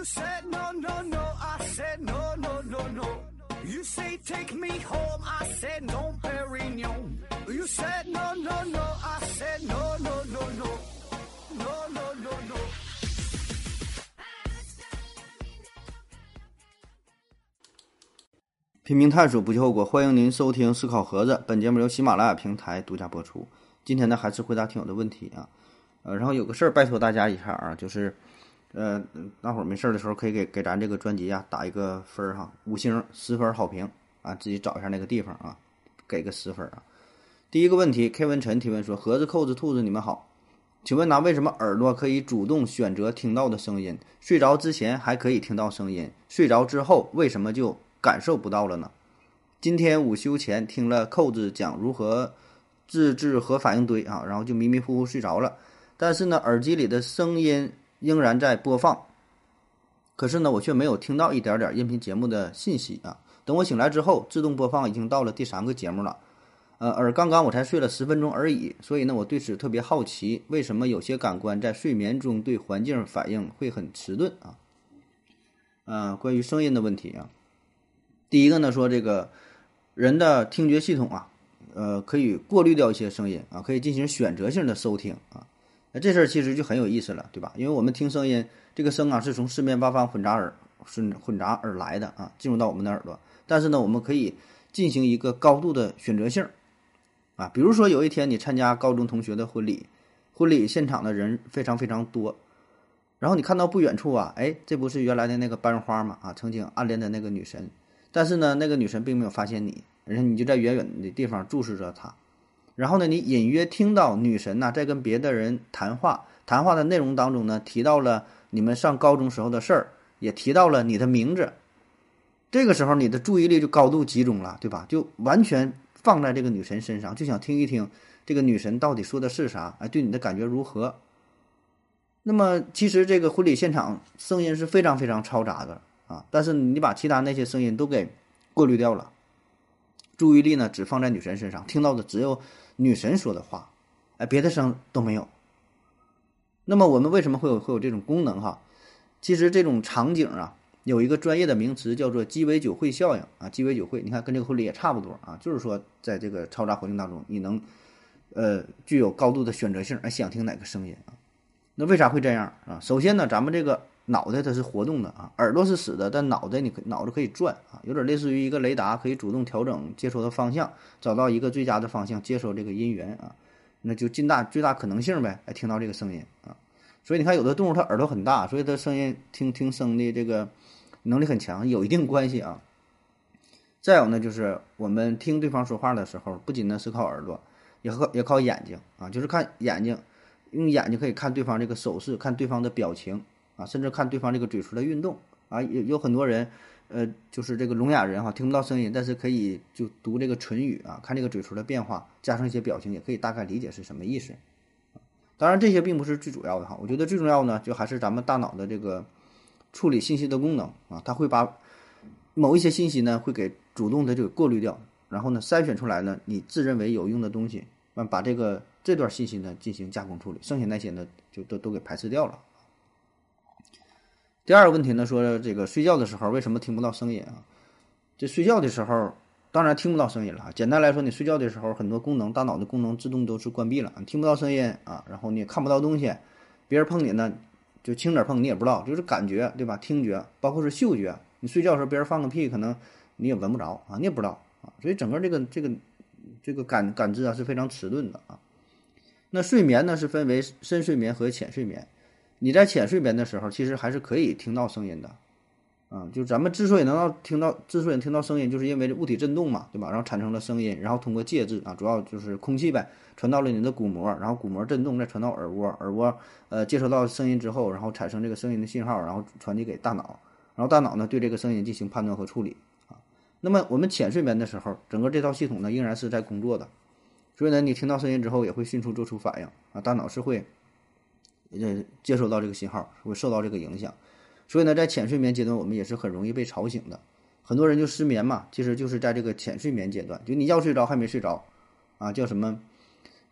You said no, no, no, I said no, no, no, no. You say take me home, I said no, Perignon. You said no, no, no, I said no, no, no, no. No, no, no, no. 拼命探索，不计后果。欢迎您收听《思考盒子》，本节目由喜马拉雅平台独家播出。今天呢，还是回答听友的问题啊。呃，然后有个事儿拜托大家一下啊，就是，呃，大伙儿没事儿的时候可以给给咱这个专辑啊打一个分儿哈，五星十分好评啊，自己找一下那个地方啊，给个十分啊。第一个问题，K 文晨提问说：盒子、扣子、兔子，你们好，请问呢，为什么耳朵可以主动选择听到的声音？睡着之前还可以听到声音，睡着之后为什么就感受不到了呢？今天午休前听了扣子讲如何自制核反应堆啊，然后就迷迷糊糊睡着了。但是呢，耳机里的声音仍然在播放，可是呢，我却没有听到一点点音频节目的信息啊。等我醒来之后，自动播放已经到了第三个节目了，呃，而刚刚我才睡了十分钟而已，所以呢，我对此特别好奇，为什么有些感官在睡眠中对环境反应会很迟钝啊？呃，关于声音的问题啊，第一个呢，说这个人的听觉系统啊，呃，可以过滤掉一些声音啊，可以进行选择性的收听啊。那这事儿其实就很有意思了，对吧？因为我们听声音，这个声啊是从四面八方混杂而混混杂而来的啊，进入到我们的耳朵。但是呢，我们可以进行一个高度的选择性啊，比如说有一天你参加高中同学的婚礼，婚礼现场的人非常非常多，然后你看到不远处啊，哎，这不是原来的那个班花吗？啊，曾经暗恋的那个女神，但是呢，那个女神并没有发现你，而且你就在远远的地方注视着她。然后呢，你隐约听到女神呐、在跟别的人谈话，谈话的内容当中呢，提到了你们上高中时候的事儿，也提到了你的名字。这个时候，你的注意力就高度集中了，对吧？就完全放在这个女神身上，就想听一听这个女神到底说的是啥，哎，对你的感觉如何？那么，其实这个婚礼现场声音是非常非常嘈杂的啊，但是你把其他那些声音都给过滤掉了，注意力呢只放在女神身上，听到的只有女神说的话，哎，别的声都没有。那么我们为什么会有会有这种功能哈？其实这种场景啊，有一个专业的名词叫做鸡尾酒会效应啊，鸡尾酒会，你看跟这个婚礼也差不多啊，就是说在这个嘈杂环境当中，你能呃具有高度的选择性，哎，想听哪个声音啊？那为啥会这样啊？首先呢，咱们这个脑袋它是活动的啊，耳朵是死的，但脑袋你可脑子可以转啊，有点类似于一个雷达，可以主动调整接收的方向，找到一个最佳的方向接收这个音源啊，那就尽大最大可能性呗，哎，听到这个声音啊。所以你看，有的动物它耳朵很大，所以它声音听听声的这个能力很强，有一定关系啊。再有呢，就是我们听对方说话的时候，不仅呢是靠耳朵，也靠也靠眼睛啊，就是看眼睛，用眼睛可以看对方这个手势，看对方的表情啊，甚至看对方这个嘴唇的运动啊。有有很多人，呃，就是这个聋哑人哈，听不到声音，但是可以就读这个唇语啊，看这个嘴唇的变化，加上一些表情，也可以大概理解是什么意思。当然，这些并不是最主要的哈。我觉得最重要呢，就还是咱们大脑的这个处理信息的功能啊，它会把某一些信息呢，会给主动的就给过滤掉，然后呢，筛选出来呢，你自认为有用的东西，啊，把这个这段信息呢进行加工处理，剩下那些呢就都都给排斥掉了。第二个问题呢，说这个睡觉的时候为什么听不到声音啊？这睡觉的时候。当然听不到声音了！简单来说，你睡觉的时候，很多功能，大脑的功能自动都是关闭了，你听不到声音啊，然后你也看不到东西，别人碰你呢，就轻点碰你也不知道，就是感觉对吧？听觉，包括是嗅觉，你睡觉的时候别人放个屁，可能你也闻不着啊，你也不知道啊，所以整个这个这个这个感感知啊是非常迟钝的啊。那睡眠呢是分为深睡眠和浅睡眠，你在浅睡眠的时候，其实还是可以听到声音的。啊，就咱们之所以能到听到，之所以听到声音，就是因为物体振动嘛，对吧？然后产生了声音，然后通过介质啊，主要就是空气呗，传到了你的鼓膜，然后鼓膜振动，再传到耳蜗，耳蜗呃接收到声音之后，然后产生这个声音的信号，然后传递给大脑，然后大脑呢对这个声音进行判断和处理啊。那么我们浅睡眠的时候，整个这套系统呢仍然是在工作的，所以呢你听到声音之后也会迅速做出反应啊，大脑是会呃接收到这个信号，会受到这个影响。所以呢，在浅睡眠阶段，我们也是很容易被吵醒的。很多人就失眠嘛，其实就是在这个浅睡眠阶段，就你要睡着还没睡着，啊，叫什么？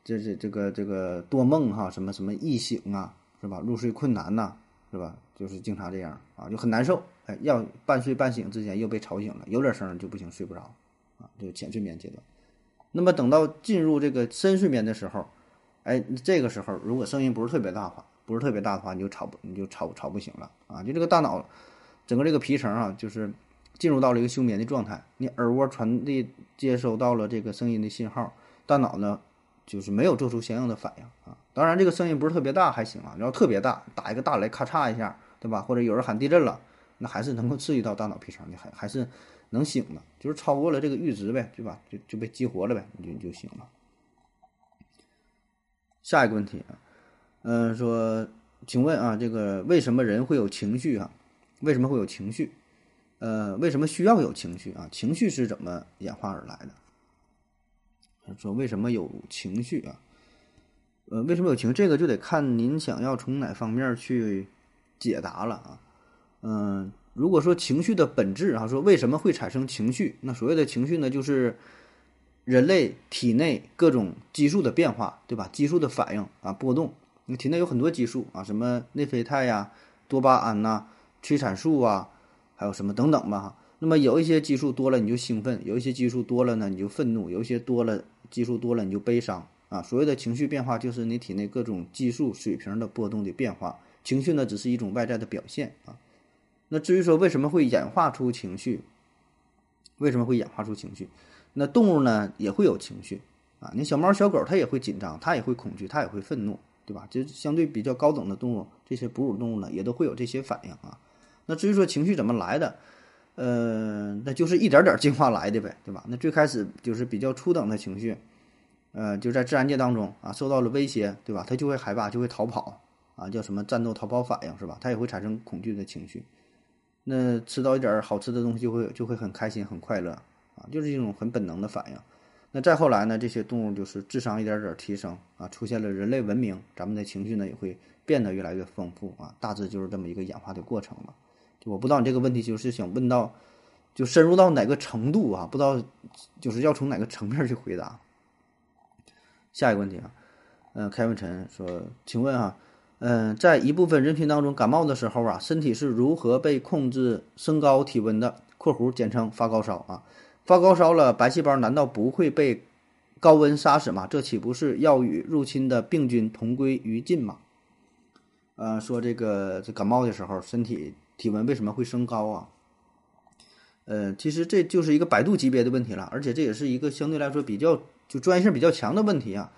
这这这个这个多梦哈，什么什么易醒啊，是吧？入睡困难呐，是吧？就是经常这样啊，就很难受，哎，要半睡半醒之间又被吵醒了，有点声就不行，睡不着啊，就浅睡眠阶段。那么等到进入这个深睡眠的时候，哎，这个时候如果声音不是特别大的话，不是特别大的话，你就吵不你就吵吵不醒了啊，就这个大脑整个这个皮层啊，就是进入到了一个休眠的状态，你耳蜗传递接收到了这个声音的信号，大脑呢就是没有做出相应的反应啊。当然这个声音不是特别大还行啊，然后特别大，打一个大雷咔嚓一下。对吧？或者有人喊地震了，那还是能够刺激到大脑皮层的，还还是能醒的，就是超过了这个阈值呗，对吧？就就被激活了呗，你就你就醒了。下一个问题啊，嗯，说，请问啊，这个为什么人会有情绪啊？为什么会有情绪？呃，为什么需要有情绪啊？情绪是怎么演化而来的？说为什么有情绪啊？呃，为什么有情？这个就得看您想要从哪方面去。解答了啊，嗯，如果说情绪的本质啊，说为什么会产生情绪？那所谓的情绪呢，就是人类体内各种激素的变化，对吧？激素的反应啊，波动。你体内有很多激素啊，什么内啡肽呀、多巴胺呐、催产素啊，还有什么等等吧。那么有一些激素多了你就兴奋，有一些激素多了呢你就愤怒，有一些多了激素多了你就悲伤啊。所谓的情绪变化，就是你体内各种激素水平的波动的变化。情绪呢，只是一种外在的表现啊。那至于说为什么会演化出情绪，为什么会演化出情绪？那动物呢也会有情绪啊。你小猫小狗它也会紧张，它也会恐惧，它也会愤怒，对吧？就相对比较高等的动物，这些哺乳动物呢也都会有这些反应啊。那至于说情绪怎么来的，呃，那就是一点点进化来的呗，对吧？那最开始就是比较初等的情绪，呃，就在自然界当中啊，受到了威胁，对吧？它就会害怕，就会逃跑。啊，叫什么战斗逃跑反应是吧？它也会产生恐惧的情绪。那吃到一点好吃的东西就会就会很开心很快乐啊，就是一种很本能的反应。那再后来呢，这些动物就是智商一点点提升啊，出现了人类文明，咱们的情绪呢也会变得越来越丰富啊。大致就是这么一个演化的过程嘛。就我不知道你这个问题就是想问到，就深入到哪个程度啊？不知道就是要从哪个层面去回答。下一个问题啊，嗯，开文晨说，请问啊。嗯，在一部分人群当中，感冒的时候啊，身体是如何被控制升高体温的？（括弧简称发高烧啊，发高烧了，白细胞难道不会被高温杀死吗？这岂不是要与入侵的病菌同归于尽吗？）呃，说这个这感冒的时候，身体体温为什么会升高啊？呃，其实这就是一个百度级别的问题了，而且这也是一个相对来说比较就专业性比较强的问题啊。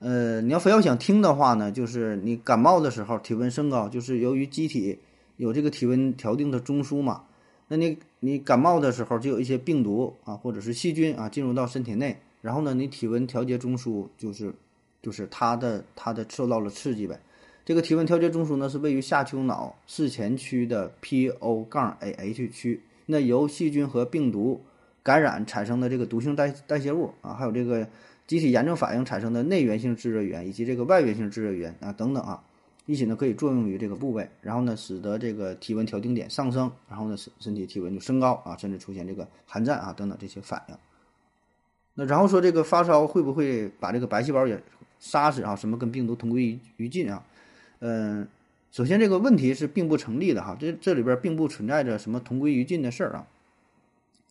呃，你要非要想听的话呢，就是你感冒的时候体温升高，就是由于机体有这个体温调定的中枢嘛。那你你感冒的时候就有一些病毒啊，或者是细菌啊进入到身体内，然后呢，你体温调节中枢就是就是它的它的受到了刺激呗。这个体温调节中枢呢是位于下丘脑视前区的 P O 杠 A H 区，那由细菌和病毒感染产生的这个毒性代代谢物啊，还有这个。机体炎症反应产生的内源性致热源以及这个外源性致热源啊等等啊，一起呢可以作用于这个部位，然后呢使得这个体温调定点上升，然后呢身身体体温就升高啊，甚至出现这个寒战啊等等这些反应。那然后说这个发烧会不会把这个白细胞也杀死啊？什么跟病毒同归于于尽啊？嗯，首先这个问题是并不成立的哈，这这里边并不存在着什么同归于尽的事儿啊。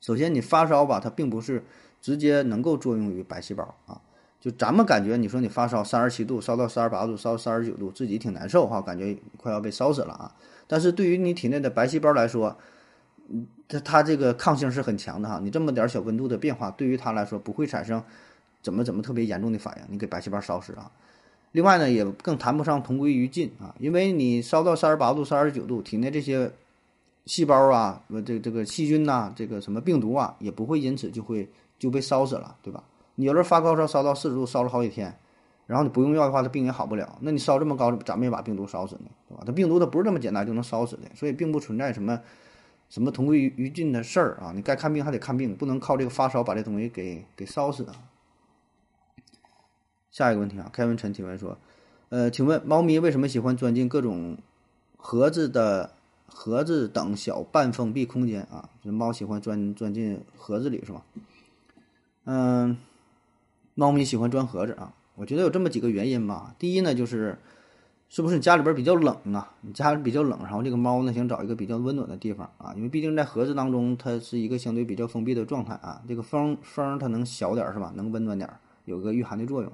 首先你发烧吧，它并不是。直接能够作用于白细胞啊，就咱们感觉，你说你发烧三十七度，烧到三十八度，烧三十九度，自己挺难受哈，感觉快要被烧死了啊。但是对于你体内的白细胞来说，嗯，它它这个抗性是很强的哈。你这么点小温度的变化，对于它来说不会产生怎么怎么特别严重的反应，你给白细胞烧死啊。另外呢，也更谈不上同归于尽啊，因为你烧到三十八度、三十九度，体内这些细胞啊，这个这个细菌呐，这个什么病毒啊，也不会因此就会。就被烧死了，对吧？你有人发高烧，烧到四十度，烧了好几天，然后你不用药的话，这病也好不了。那你烧这么高，咋没把病毒烧死呢？对吧？它病毒它不是这么简单就能烧死的，所以并不存在什么什么同归于尽的事儿啊。你该看病还得看病，不能靠这个发烧把这东西给给烧死啊。下一个问题啊，开文陈提问说，呃，请问猫咪为什么喜欢钻进各种盒子的盒子等小半封闭空间啊？这猫喜欢钻钻进盒子里是吧？嗯，猫咪喜欢钻盒子啊，我觉得有这么几个原因吧。第一呢，就是，是不是你家里边比较冷啊？你家里比较冷，然后这个猫呢想找一个比较温暖的地方啊，因为毕竟在盒子当中它是一个相对比较封闭的状态啊，这个风风它能小点是吧？能温暖点，有个御寒的作用。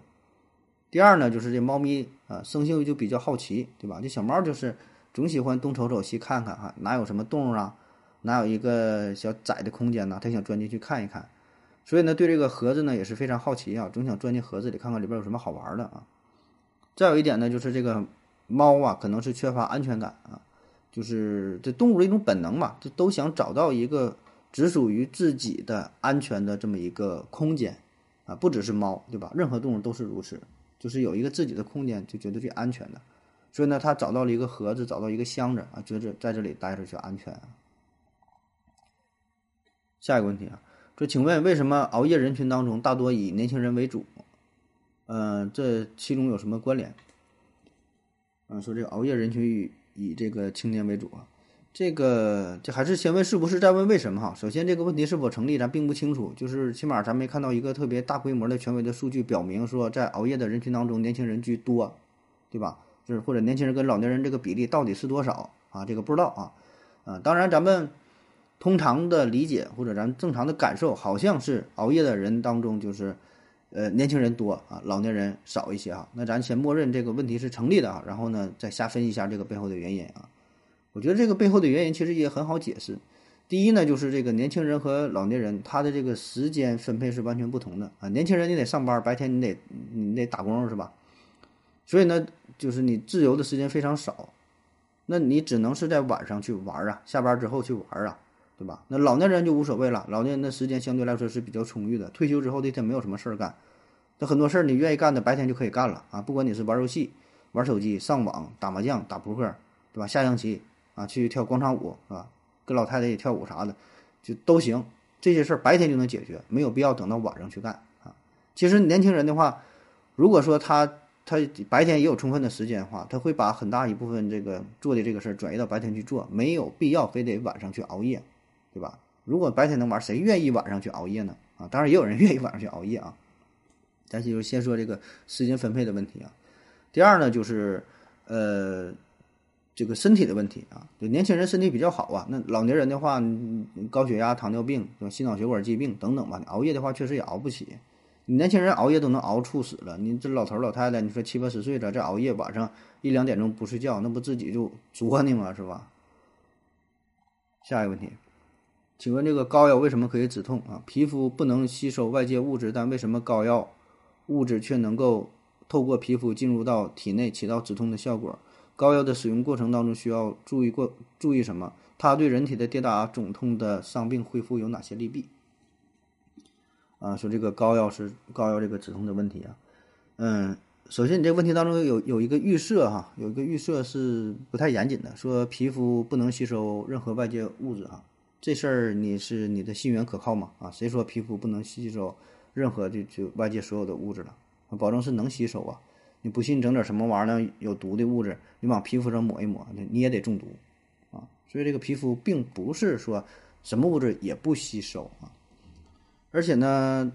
第二呢，就是这猫咪啊，生性就比较好奇，对吧？这小猫就是总喜欢东瞅瞅西看看哈，哪有什么洞啊？哪有一个小窄的空间呢？它想钻进去看一看。所以呢，对这个盒子呢也是非常好奇啊，总想钻进盒子里看看里边有什么好玩的啊。再有一点呢，就是这个猫啊，可能是缺乏安全感啊，就是这动物的一种本能嘛，就都想找到一个只属于自己的安全的这么一个空间啊，不只是猫，对吧？任何动物都是如此，就是有一个自己的空间，就觉得最安全的。所以呢，他找到了一个盒子，找到一个箱子啊，觉得在这里待着就安全啊。下一个问题啊。说，请问为什么熬夜人群当中大多以年轻人为主？嗯，这其中有什么关联？嗯，说这个熬夜人群以以这个青年为主啊，这个这还是先问是不是，再问为什么哈。首先这个问题是否成立，咱并不清楚，就是起码咱没看到一个特别大规模的权威的数据表明说，在熬夜的人群当中，年轻人居多，对吧？就是或者年轻人跟老年人这个比例到底是多少啊？这个不知道啊。啊，当然咱们。通常的理解或者咱正常的感受，好像是熬夜的人当中就是，呃，年轻人多啊，老年人少一些哈。那咱先默认这个问题是成立的啊，然后呢再瞎分析一下这个背后的原因啊。我觉得这个背后的原因其实也很好解释。第一呢，就是这个年轻人和老年人他的这个时间分配是完全不同的啊。年轻人你得上班，白天你得你得打工是吧？所以呢，就是你自由的时间非常少，那你只能是在晚上去玩啊，下班之后去玩啊。对吧？那老年人就无所谓了，老年人的时间相对来说是比较充裕的。退休之后的一天没有什么事儿干，那很多事儿你愿意干的白天就可以干了啊。不管你是玩游戏、玩手机、上网、打麻将、打扑克，对吧？下象棋啊，去跳广场舞，是吧？跟老太太也跳舞啥的，就都行。这些事儿白天就能解决，没有必要等到晚上去干啊。其实年轻人的话，如果说他他白天也有充分的时间的话，他会把很大一部分这个做的这个事儿转移到白天去做，没有必要非得晚上去熬夜。对吧？如果白天能玩，谁愿意晚上去熬夜呢？啊，当然也有人 愿意晚上去熬夜啊。咱就先说这个时间分配的问题啊。第二呢，就是呃，这个身体的问题啊。就年轻人身体比较好啊，那老年人的话，高血压、糖尿病、心脑血管疾病等等吧。你熬夜的话，确实也熬不起。你年轻人熬夜都能熬猝死了，你这老头老太太，你说七八十岁了，这熬夜晚上一两点钟不睡觉，那不自己就作呢吗？是吧？下一个问题。请问这个膏药为什么可以止痛啊？皮肤不能吸收外界物质，但为什么膏药物质却能够透过皮肤进入到体内，起到止痛的效果？膏药的使用过程当中需要注意过注意什么？它对人体的跌打、肿痛的伤病恢复有哪些利弊？啊，说这个膏药是膏药这个止痛的问题啊。嗯，首先你这问题当中有有一个预设哈，有一个预设是不太严谨的，说皮肤不能吸收任何外界物质哈。这事儿你是你的信源可靠吗？啊，谁说皮肤不能吸收任何就就外界所有的物质了？保证是能吸收啊！你不信整点什么玩意儿有毒的物质，你往皮肤上抹一抹，你也得中毒啊！所以这个皮肤并不是说什么物质也不吸收啊。而且呢，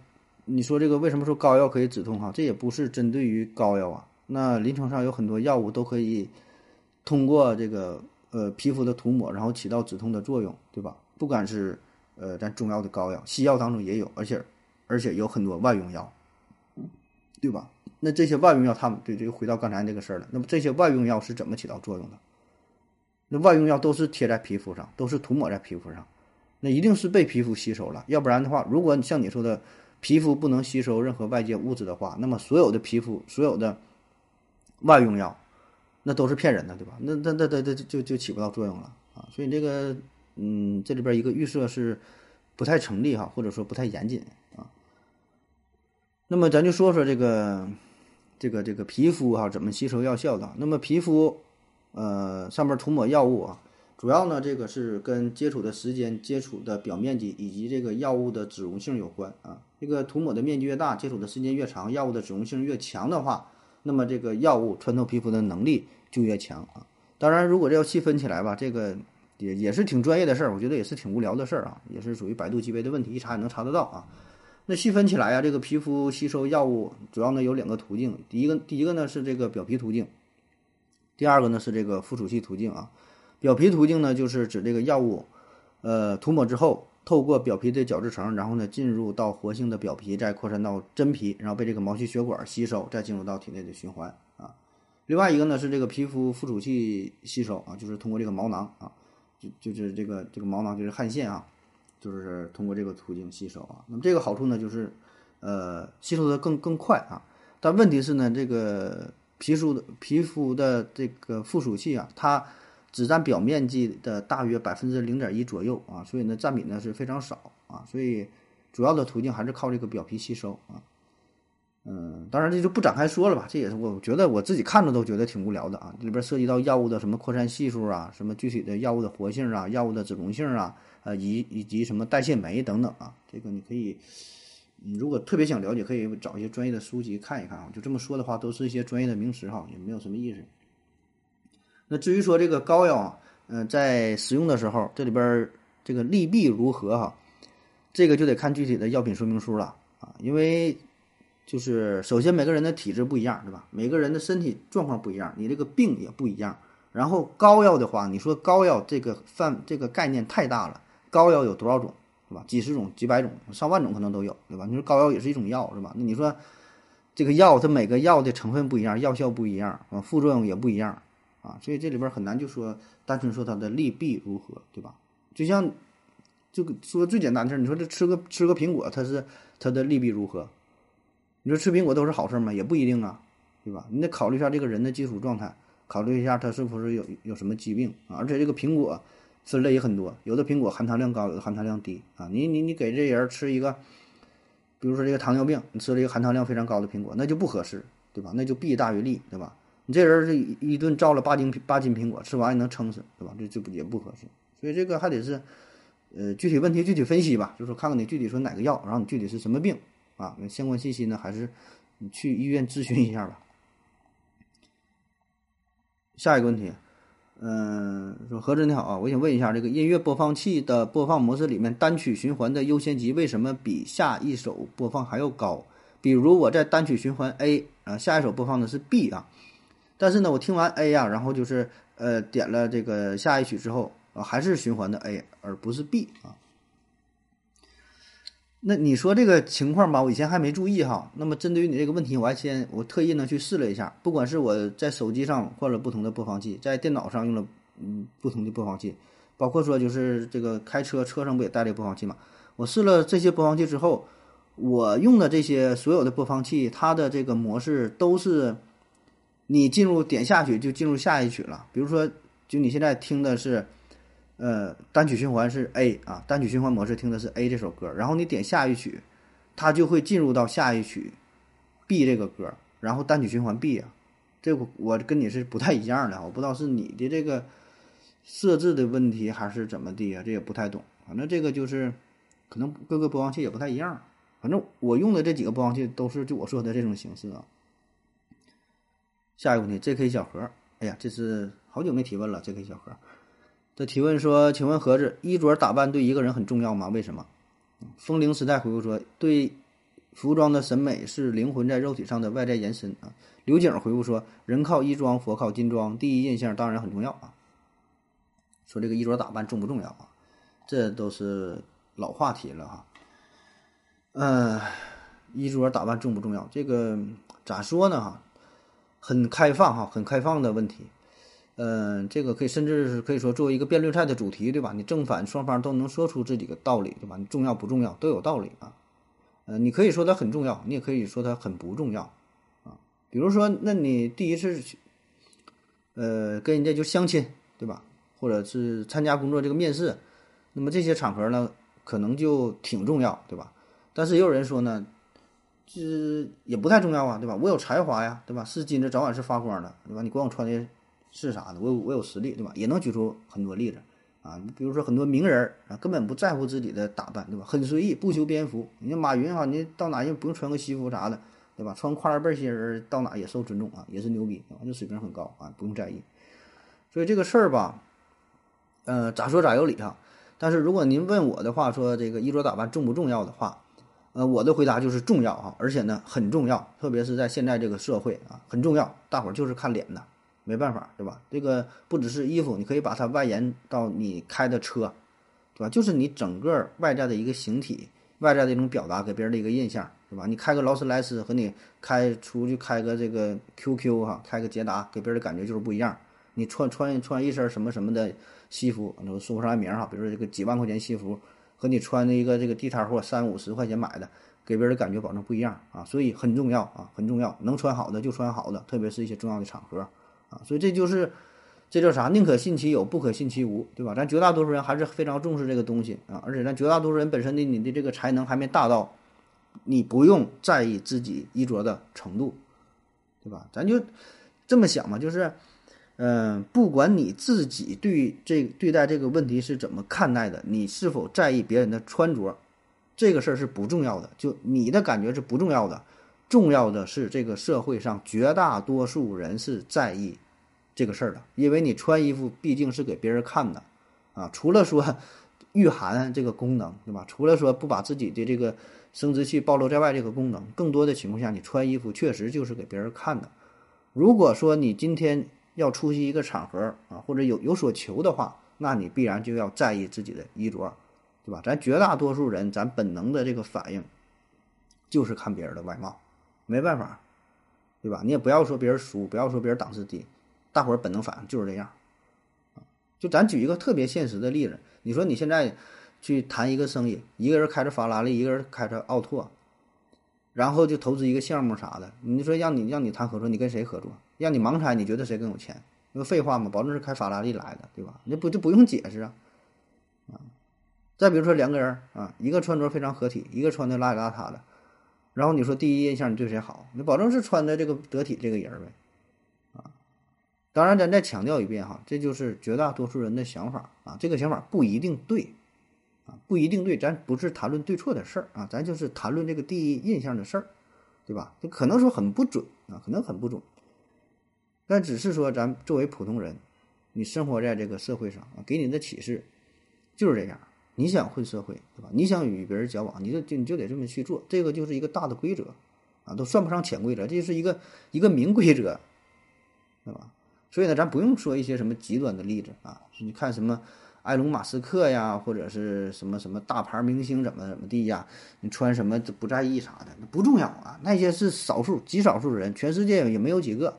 你说这个为什么说膏药可以止痛哈？这也不是针对于膏药啊。那临床上有很多药物都可以通过这个呃皮肤的涂抹，然后起到止痛的作用，对吧？不管是，呃，咱中药的膏药、西药当中也有，而且，而且有很多外用药，对吧？那这些外用药，他们对这个回到刚才那个事儿了。那么这些外用药是怎么起到作用的？那外用药都是贴在皮肤上，都是涂抹在皮肤上，那一定是被皮肤吸收了。要不然的话，如果像你说的，皮肤不能吸收任何外界物质的话，那么所有的皮肤、所有的外用药，那都是骗人的，对吧？那那那那那就就起不到作用了啊！所以这个。嗯，这里边一个预设是不太成立哈，或者说不太严谨啊。那么咱就说说这个这个这个皮肤哈怎么吸收药效的？那么皮肤呃上面涂抹药物啊，主要呢这个是跟接触的时间、接触的表面积以及这个药物的脂溶性有关啊。这个涂抹的面积越大，接触的时间越长，药物的脂溶性越强的话，那么这个药物穿透皮肤的能力就越强啊。当然，如果这要细分起来吧，这个。也也是挺专业的事儿，我觉得也是挺无聊的事儿啊，也是属于百度级别的问题，一查也能查得到啊。那细分起来啊，这个皮肤吸收药物主要呢有两个途径，第一个第一个呢是这个表皮途径，第二个呢是这个附属系途径啊，表皮途径呢就是指这个药物，呃，涂抹之后，透过表皮的角质层，然后呢进入到活性的表皮，再扩散到真皮，然后被这个毛细血管吸收，再进入到体内的循环啊。另外一个呢是这个皮肤附属器吸收啊，就是通过这个毛囊啊，就就是这个这个毛囊就是汗腺啊，就是通过这个途径吸收啊。那么这个好处呢就是，呃，吸收的更更快啊。但问题是呢，这个。皮肤的皮肤的这个附属器啊，它只占表面积的大约百分之零点一左右啊，所以呢占比呢是非常少啊，所以主要的途径还是靠这个表皮吸收啊。嗯，当然这就不展开说了吧，这也是我觉得我自己看着都觉得挺无聊的啊，里边涉及到药物的什么扩散系数啊，什么具体的药物的活性啊，药物的脂溶性啊，呃以以及什么代谢酶等等啊，这个你可以。你如果特别想了解，可以找一些专业的书籍看一看啊。就这么说的话，都是一些专业的名词哈，也没有什么意思。那至于说这个膏药啊，嗯，在使用的时候，这里边这个利弊如何哈，这个就得看具体的药品说明书了啊。因为就是首先每个人的体质不一样，对吧？每个人的身体状况不一样，你这个病也不一样。然后膏药的话，你说膏药这个范这个概念太大了，膏药有多少种？是吧？几十种、几百种、上万种可能都有，对吧？你说膏药也是一种药，是吧？那你说这个药，它每个药的成分不一样，药效不一样啊，副作用也不一样啊，所以这里边很难就说单纯说它的利弊如何，对吧？就像就说最简单的事儿，你说这吃个吃个苹果，它是它的利弊如何？你说吃苹果都是好事吗？也不一定啊，对吧？你得考虑一下这个人的基础状态，考虑一下他是不是有有什么疾病啊，而且这个苹果。分类也很多，有的苹果含糖量高，有的含糖量低啊。你你你给这人吃一个，比如说这个糖尿病，你吃了一个含糖量非常高的苹果，那就不合适，对吧？那就弊大于利，对吧？你这人是一顿照了八斤八斤苹果，吃完也能撑死，对吧？这这也不合适。所以这个还得是，呃，具体问题具体分析吧，就是说看看你具体说哪个药，然后你具体是什么病啊？那相关信息呢，还是你去医院咨询一下吧。下一个问题。嗯，说何子你好啊，我想问一下，这个音乐播放器的播放模式里面，单曲循环的优先级为什么比下一首播放还要高？比如我在单曲循环 A 啊，下一首播放的是 B 啊，但是呢，我听完 A 呀，然后就是呃点了这个下一曲之后啊，还是循环的 A 而不是 B 啊。那你说这个情况吧，我以前还没注意哈。那么针对于你这个问题，我还先我特意呢去试了一下，不管是我在手机上换了不同的播放器，在电脑上用了嗯不同的播放器，包括说就是这个开车车上不也带这个播放器嘛？我试了这些播放器之后，我用的这些所有的播放器，它的这个模式都是你进入点下去就进入下一曲了。比如说，就你现在听的是。呃，单曲循环是 A 啊，单曲循环模式听的是 A 这首歌，然后你点下一曲，它就会进入到下一曲 B 这个歌，然后单曲循环 B 啊，这我跟你是不太一样的，我不知道是你的这个设置的问题还是怎么地啊，这也不太懂。反正这个就是可能各个播放器也不太一样，反正我用的这几个播放器都是就我说的这种形式啊。下一个问题，J.K. 小何，哎呀，这是好久没提问了，J.K. 小何。的提问说：“请问盒子，衣着打扮对一个人很重要吗？为什么？”风铃时代回复说：“对，服装的审美是灵魂在肉体上的外在延伸啊。”刘景回复说：“人靠衣装，佛靠金装，第一印象当然很重要啊。”说这个衣着打扮重不重要啊？这都是老话题了哈。嗯，衣着打扮重不重要？这个咋说呢？哈，很开放哈，很开放的问题。嗯，这个可以甚至是可以说作为一个辩论赛的主题，对吧？你正反双方都能说出这几个道理，对吧？你重要不重要都有道理啊。呃，你可以说它很重要，你也可以说它很不重要啊。比如说，那你第一次呃跟人家就相亲，对吧？或者是参加工作这个面试，那么这些场合呢，可能就挺重要，对吧？但是也有人说呢，这也不太重要啊，对吧？我有才华呀，对吧？是金子早晚是发光的，对吧？你管我穿的。是啥的？我有我有实力，对吧？也能举出很多例子啊。比如说很多名人啊，根本不在乎自己的打扮，对吧？很随意，不修边幅。你像马云哈，你到哪也不用穿个西服啥的，对吧？穿跨栏背心儿到哪也受尊重啊，也是牛逼啊，这水平很高啊，不用在意。所以这个事儿吧，呃，咋说咋有理哈。但是如果您问我的话，说这个衣着打扮重不重要的话，呃，我的回答就是重要哈，而且呢很重要，特别是在现在这个社会啊，很重要。大伙儿就是看脸的。没办法，对吧？这个不只是衣服，你可以把它外延到你开的车，对吧？就是你整个外在的一个形体，外在的一种表达，给别人的一个印象，对吧？你开个劳斯莱斯和你开出去开个这个 QQ 哈，开个捷达，给别人的感觉就是不一样。你穿穿穿一身什么什么的西服，那说不上来名哈，比如说这个几万块钱西服，和你穿的一个这个地摊货三五十块钱买的。给别人的感觉保证不一样啊，所以很重要啊，很重要。能穿好的就穿好的，特别是一些重要的场合啊。所以这就是，这叫啥？宁可信其有，不可信其无，对吧？咱绝大多数人还是非常重视这个东西啊。而且咱绝大多数人本身的你的这个才能还没大到，你不用在意自己衣着的程度，对吧？咱就这么想嘛，就是，嗯，不管你自己对这对待这个问题是怎么看待的，你是否在意别人的穿着？这个事儿是不重要的，就你的感觉是不重要的，重要的是这个社会上绝大多数人是在意这个事儿的，因为你穿衣服毕竟是给别人看的，啊，除了说御寒这个功能，对吧？除了说不把自己的这个生殖器暴露在外这个功能，更多的情况下，你穿衣服确实就是给别人看的。如果说你今天要出席一个场合啊，或者有有所求的话，那你必然就要在意自己的衣着。对吧？咱绝大多数人，咱本能的这个反应，就是看别人的外貌，没办法，对吧？你也不要说别人输，不要说别人档次低，大伙儿本能反应就是这样。就咱举一个特别现实的例子，你说你现在去谈一个生意，一个人开着法拉利，一个人开着奥拓，然后就投资一个项目啥的，你说让你让你谈合作，你跟谁合作？让你盲猜，你觉得谁更有钱？那废话嘛，保证是开法拉利来的，对吧？那不就不用解释啊？啊。再比如说两个人啊，一个穿着非常合体，一个穿的邋里邋遢的，然后你说第一印象你对谁好？你保证是穿的这个得体这个人呗，啊，当然咱再强调一遍哈，这就是绝大多数人的想法啊，这个想法不一定对，啊，不一定对，咱不是谈论对错的事儿啊，咱就是谈论这个第一印象的事儿，对吧？就可能说很不准啊，可能很不准，但只是说咱作为普通人，你生活在这个社会上啊，给你的启示就是这样。你想混社会，对吧？你想与别人交往，你就就你就得这么去做，这个就是一个大的规则，啊，都算不上潜规则，这就是一个一个明规则，对吧？所以呢，咱不用说一些什么极端的例子啊，你看什么埃隆·马斯克呀，或者是什么什么大牌明星怎么怎么地呀，你穿什么不在意啥的，那不重要啊，那些是少数极少数人，全世界也没有几个，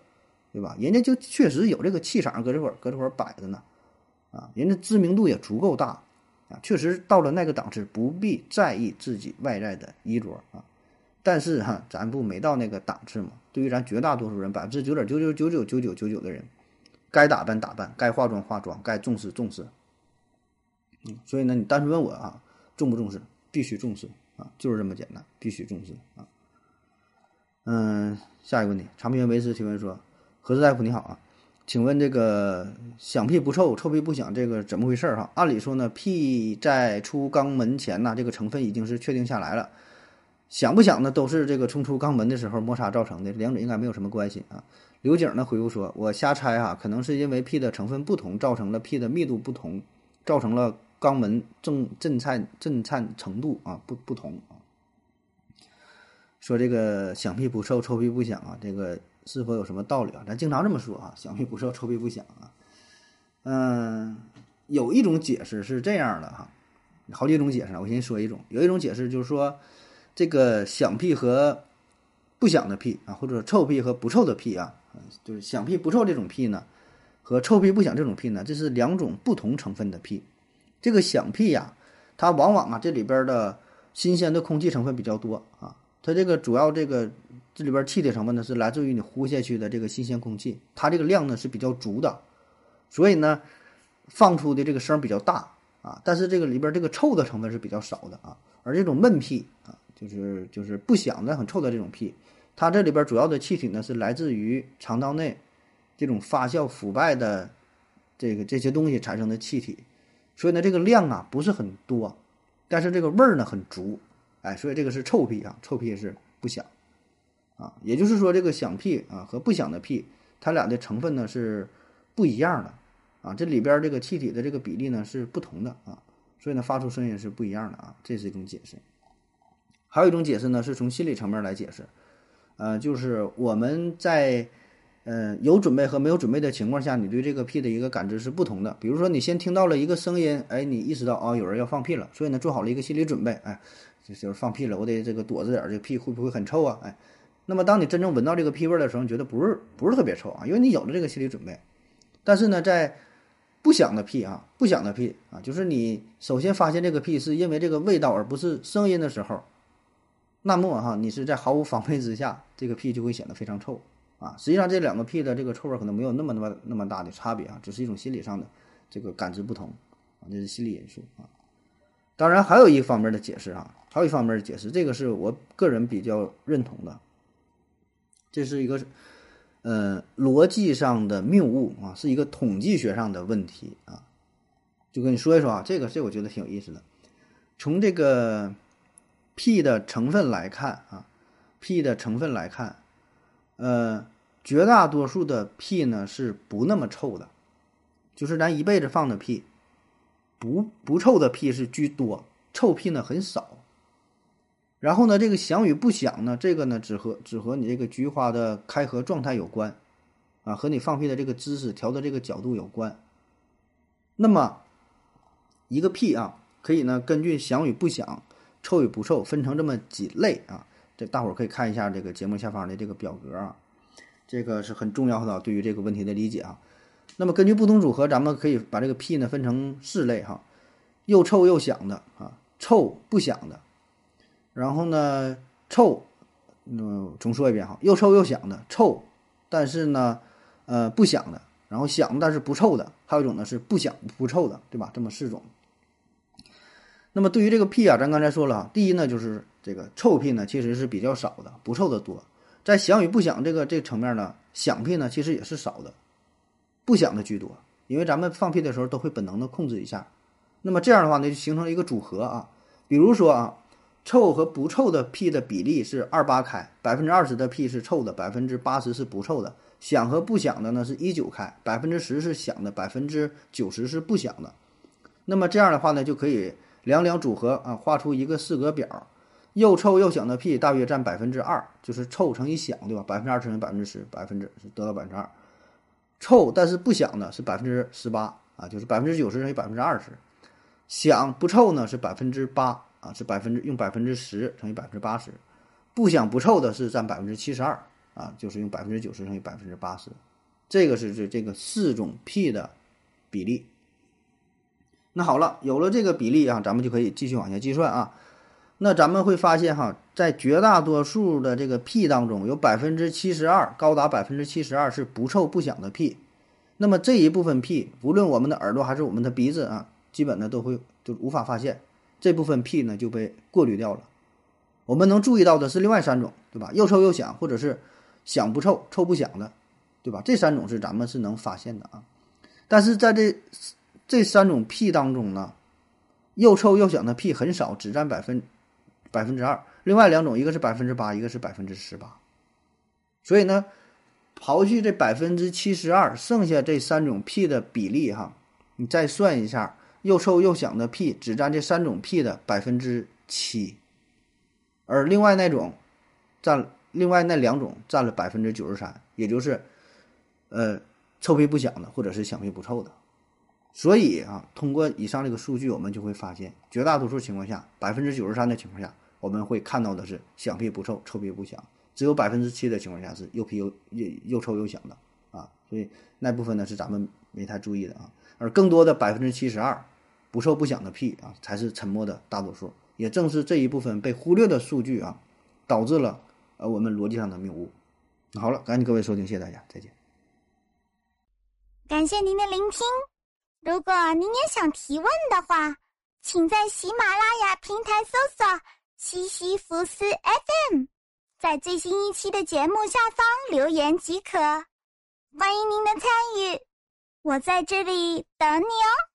对吧？人家就确实有这个气场，搁这会儿搁这会儿摆着呢，啊，人家知名度也足够大。啊，确实到了那个档次，不必在意自己外在的衣着啊。但是哈，咱不没到那个档次嘛。对于咱绝大多数人，百分之九点九九九九九九九九的人，该打扮打扮，该化妆化妆，该重视重视。嗯，所以呢，你单纯问我啊，重不重视？必须重视啊，就是这么简单，必须重视啊。嗯，下一个问题，长篇维持提问说：何志大夫你好啊。请问这个响屁不臭，臭屁不响，这个怎么回事儿哈？按理说呢，屁在出肛门前呢，这个成分已经是确定下来了，响不响呢，都是这个冲出肛门的时候摩擦造成的，两者应该没有什么关系啊。刘景呢回复说，我瞎猜哈，可能是因为屁的成分不同，造成了屁的密度不同，造成了肛门震震颤震颤程度啊不不同啊。说这个响屁不臭，臭屁不响啊，这个。是否有什么道理啊？咱经常这么说啊，响屁不臭，臭屁不响啊。嗯，有一种解释是这样的哈，好几种解释，我先说一种。有一种解释就是说，这个响屁和不响的屁啊，或者臭屁和不臭的屁啊，就是响屁不臭这种屁呢，和臭屁不响这种屁呢，这是两种不同成分的屁。这个响屁呀，它往往啊这里边的新鲜的空气成分比较多啊，它这个主要这个。这里边气体成分呢是来自于你呼下去的这个新鲜空气，它这个量呢是比较足的，所以呢放出的这个声比较大啊。但是这个里边这个臭的成分是比较少的啊。而这种闷屁啊，就是就是不响的很臭的这种屁，它这里边主要的气体呢是来自于肠道内这种发酵腐败的这个这些东西产生的气体，所以呢这个量啊不是很多，但是这个味儿呢很足，哎，所以这个是臭屁啊，臭屁是不响。啊，也就是说，这个响屁啊和不响的屁，它俩的成分呢是不一样的啊，这里边这个气体的这个比例呢是不同的啊，所以呢发出声音是不一样的啊，这是一种解释。还有一种解释呢是从心理层面来解释，呃，就是我们在呃有准备和没有准备的情况下，你对这个屁的一个感知是不同的。比如说你先听到了一个声音，哎，你意识到啊有人要放屁了，所以呢做好了一个心理准备，哎，就是放屁了，我得这个躲着点，这个屁会不会很臭啊？哎，那么当你真正闻到这个屁味儿的时候，你觉得不是不是特别臭啊，因为你有了这个心理准备。但是呢，在不响的屁啊，不响的屁啊，就是你首先发现这个屁是因为这个味道而不是声音的时候，那么哈，你是在毫无防备之下，这个屁就会显得非常臭啊。实际上这两个屁的这个臭味可能没有那么那么那么大的差别啊，只是一种心理上的这个感知不同啊，这是心理因素啊。当然还有一方面的解释啊，还有一方面的解释，这个是我个人比较认同的，这是一个。呃，逻辑上的谬误啊，是一个统计学上的问题啊。就跟你说一说啊，这个这我觉得挺有意思的。从这个屁的成分来看啊，屁的成分来看，呃，绝大多数的屁呢是不那么臭的，就是咱一辈子放的屁，不不臭的屁是居多，臭屁呢很少。然后呢，这个响与不响呢，这个呢只和只和你这个菊花的开合状态有关，啊，和你放屁的这个姿势调的这个角度有关。那么，一个屁啊，可以呢根据响与不响、臭与不臭分成这么几类啊。这大伙儿可以看一下这个节目下方的这个表格啊，这个是很重要的对于这个问题的理解啊。那么根据不同组合，咱们可以把这个屁呢分成四类哈，又臭又响的啊，臭不响的。然后呢，臭，嗯，重说一遍哈，又臭又响的臭，但是呢，呃，不响的，然后响但是不臭的，还有一种呢是不响不臭的，对吧？这么四种。那么对于这个屁啊，咱刚才说了，第一呢就是这个臭屁呢其实是比较少的，不臭的多。在响与不响这个这层面呢，响屁呢其实也是少的，不响的居多。因为咱们放屁的时候都会本能的控制一下，那么这样的话呢就形成了一个组合啊，比如说啊。臭和不臭的屁的比例是二八开，百分之二十的屁是臭的，百分之八十是不臭的。响和不响的呢是一九开，百分之十是响的，百分之九十是不响的。那么这样的话呢，就可以两两组合啊，画出一个四格表。又臭又响的屁大约占百分之二，就是臭乘以响，对吧？百分之二乘以百分之十，百分之是得到百分之二。臭但是不响的是百分之十八啊，就是百分之九十乘以百分之二十。响不臭呢是百分之八。啊，是百分之用百分之十乘以百分之八十，不响不臭的是占百分之七十二啊，就是用百分之九十乘以百分之八十，这个是这这个四种屁的比例。那好了，有了这个比例啊，咱们就可以继续往下计算啊。那咱们会发现哈，在绝大多数的这个屁当中，有百分之七十二，高达百分之七十二是不臭不响的屁。那么这一部分屁，无论我们的耳朵还是我们的鼻子啊，基本呢都会就无法发现。这部分屁呢就被过滤掉了，我们能注意到的是另外三种，对吧？又臭又响，或者是响不臭、臭不响的，对吧？这三种是咱们是能发现的啊。但是在这这三种屁当中呢，又臭又响的屁很少，只占百分百分之二。另外两种，一个是百分之八，一个是百分之十八。所以呢，刨去这百分之七十二，剩下这三种屁的比例哈，你再算一下。又臭又响的屁只占这三种屁的百分之七，而另外那种占另外那两种占了百分之九十三，也就是，呃，臭屁不响的或者是响屁不臭的。所以啊，通过以上这个数据，我们就会发现，绝大多数情况下，百分之九十三的情况下，我们会看到的是响屁不臭，臭屁不响；只有百分之七的情况下是又屁又又又臭又响的啊。所以那部分呢是咱们没太注意的啊。而更多的百分之七十二不臭不响的屁啊，才是沉默的大多数。也正是这一部分被忽略的数据啊，导致了呃我们逻辑上的谬误。好了，感谢各位收听，谢谢大家，再见。感谢您的聆听。如果您也想提问的话，请在喜马拉雅平台搜索“西西弗斯 FM”，在最新一期的节目下方留言即可。欢迎您的参与。我在这里等你哦。